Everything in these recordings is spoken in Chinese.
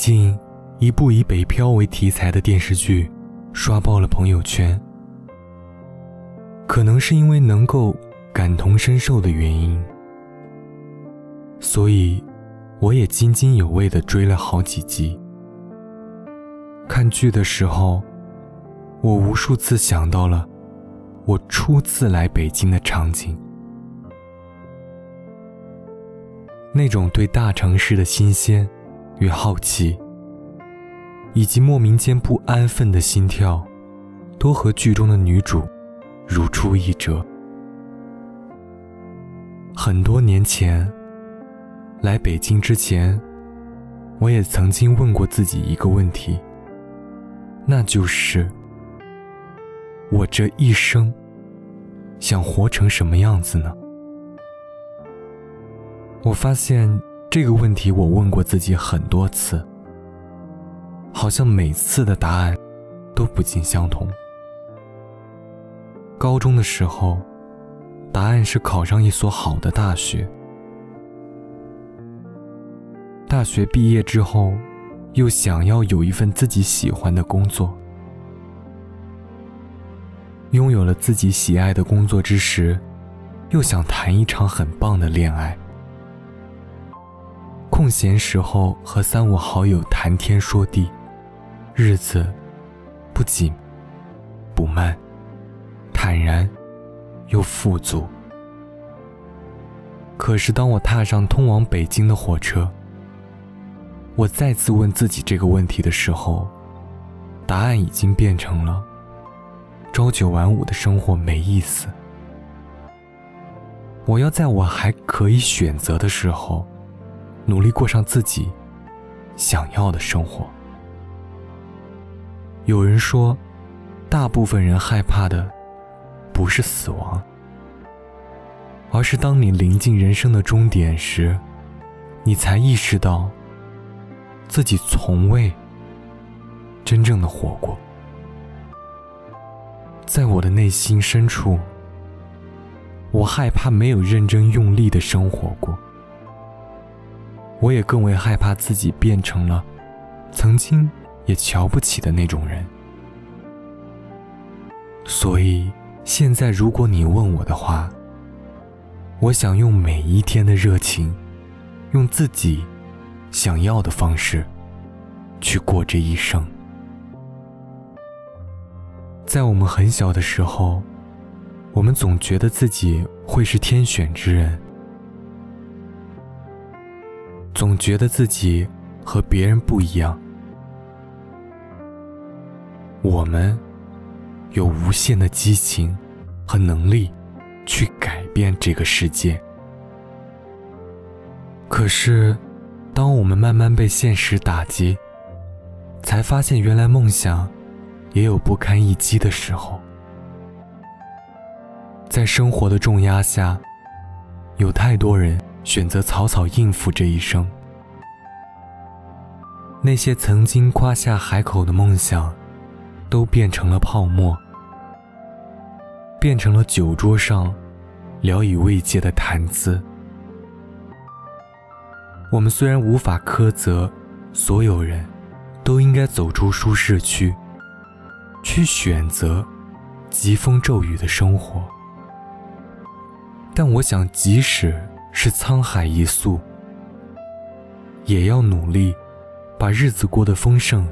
近，一部以北漂为题材的电视剧刷爆了朋友圈。可能是因为能够感同身受的原因，所以我也津津有味地追了好几集。看剧的时候，我无数次想到了我初次来北京的场景。那种对大城市的新鲜与好奇，以及莫名间不安分的心跳，都和剧中的女主如出一辙。很多年前，来北京之前，我也曾经问过自己一个问题，那就是：我这一生想活成什么样子呢？我发现这个问题，我问过自己很多次，好像每次的答案都不尽相同。高中的时候，答案是考上一所好的大学；大学毕业之后，又想要有一份自己喜欢的工作；拥有了自己喜爱的工作之时，又想谈一场很棒的恋爱。空闲时候和三五好友谈天说地，日子不紧不慢，坦然又富足。可是当我踏上通往北京的火车，我再次问自己这个问题的时候，答案已经变成了：朝九晚五的生活没意思。我要在我还可以选择的时候。努力过上自己想要的生活。有人说，大部分人害怕的不是死亡，而是当你临近人生的终点时，你才意识到自己从未真正的活过。在我的内心深处，我害怕没有认真用力的生活过。我也更为害怕自己变成了曾经也瞧不起的那种人，所以现在如果你问我的话，我想用每一天的热情，用自己想要的方式去过这一生。在我们很小的时候，我们总觉得自己会是天选之人。总觉得自己和别人不一样。我们有无限的激情和能力去改变这个世界。可是，当我们慢慢被现实打击，才发现原来梦想也有不堪一击的时候。在生活的重压下，有太多人。选择草草应付这一生，那些曾经夸下海口的梦想，都变成了泡沫，变成了酒桌上聊以慰藉的谈资。我们虽然无法苛责所有人，都应该走出舒适区，去选择疾风骤雨的生活，但我想，即使。是沧海一粟，也要努力，把日子过得丰盛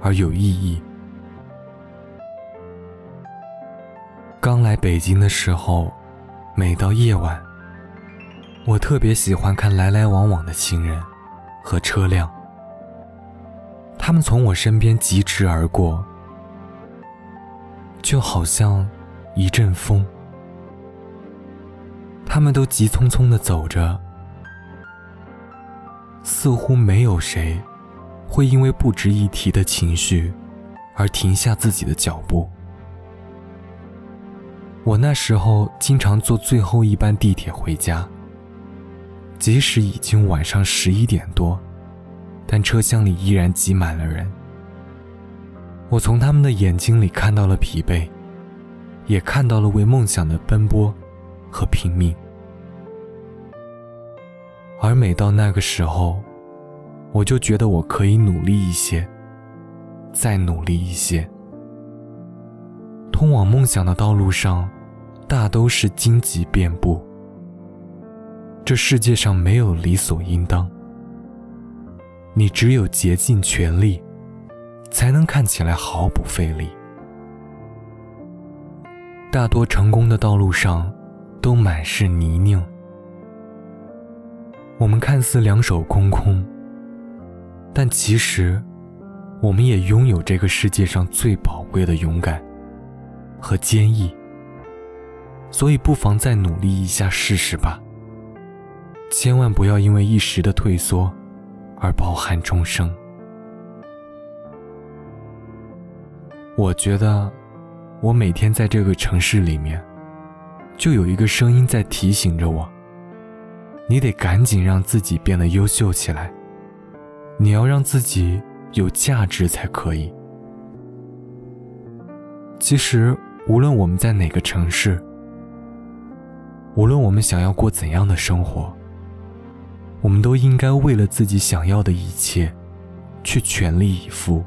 而有意义。刚来北京的时候，每到夜晚，我特别喜欢看来来往往的行人和车辆，他们从我身边疾驰而过，就好像一阵风。他们都急匆匆地走着，似乎没有谁会因为不值一提的情绪而停下自己的脚步。我那时候经常坐最后一班地铁回家，即使已经晚上十一点多，但车厢里依然挤满了人。我从他们的眼睛里看到了疲惫，也看到了为梦想的奔波和拼命。而每到那个时候，我就觉得我可以努力一些，再努力一些。通往梦想的道路上，大都是荆棘遍布。这世界上没有理所应当，你只有竭尽全力，才能看起来毫不费力。大多成功的道路上，都满是泥泞。我们看似两手空空，但其实，我们也拥有这个世界上最宝贵的勇敢和坚毅。所以，不妨再努力一下试试吧。千万不要因为一时的退缩，而抱憾终生。我觉得。我每天在这个城市里面，就有一个声音在提醒着我：你得赶紧让自己变得优秀起来，你要让自己有价值才可以。其实，无论我们在哪个城市，无论我们想要过怎样的生活，我们都应该为了自己想要的一切，去全力以赴。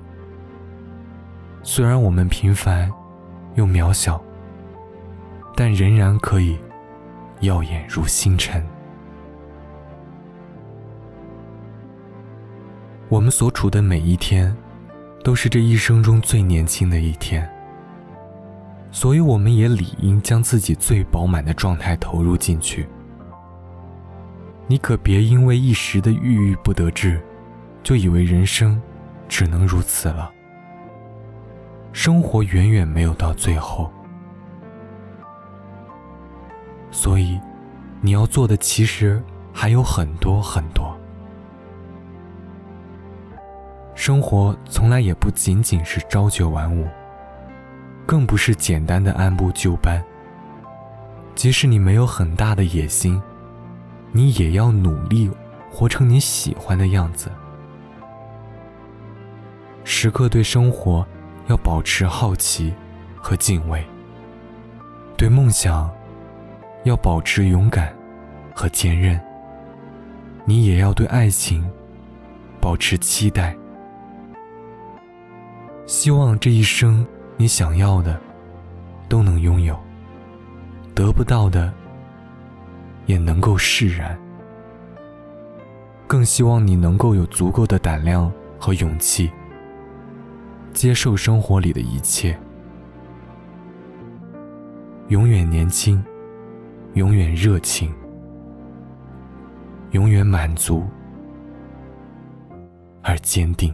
虽然我们平凡。又渺小，但仍然可以耀眼如星辰。我们所处的每一天，都是这一生中最年轻的一天，所以我们也理应将自己最饱满的状态投入进去。你可别因为一时的郁郁不得志，就以为人生只能如此了。生活远远没有到最后，所以你要做的其实还有很多很多。生活从来也不仅仅是朝九晚五，更不是简单的按部就班。即使你没有很大的野心，你也要努力活成你喜欢的样子，时刻对生活。要保持好奇和敬畏，对梦想要保持勇敢和坚韧。你也要对爱情保持期待，希望这一生你想要的都能拥有，得不到的也能够释然。更希望你能够有足够的胆量和勇气。接受生活里的一切，永远年轻，永远热情，永远满足而坚定。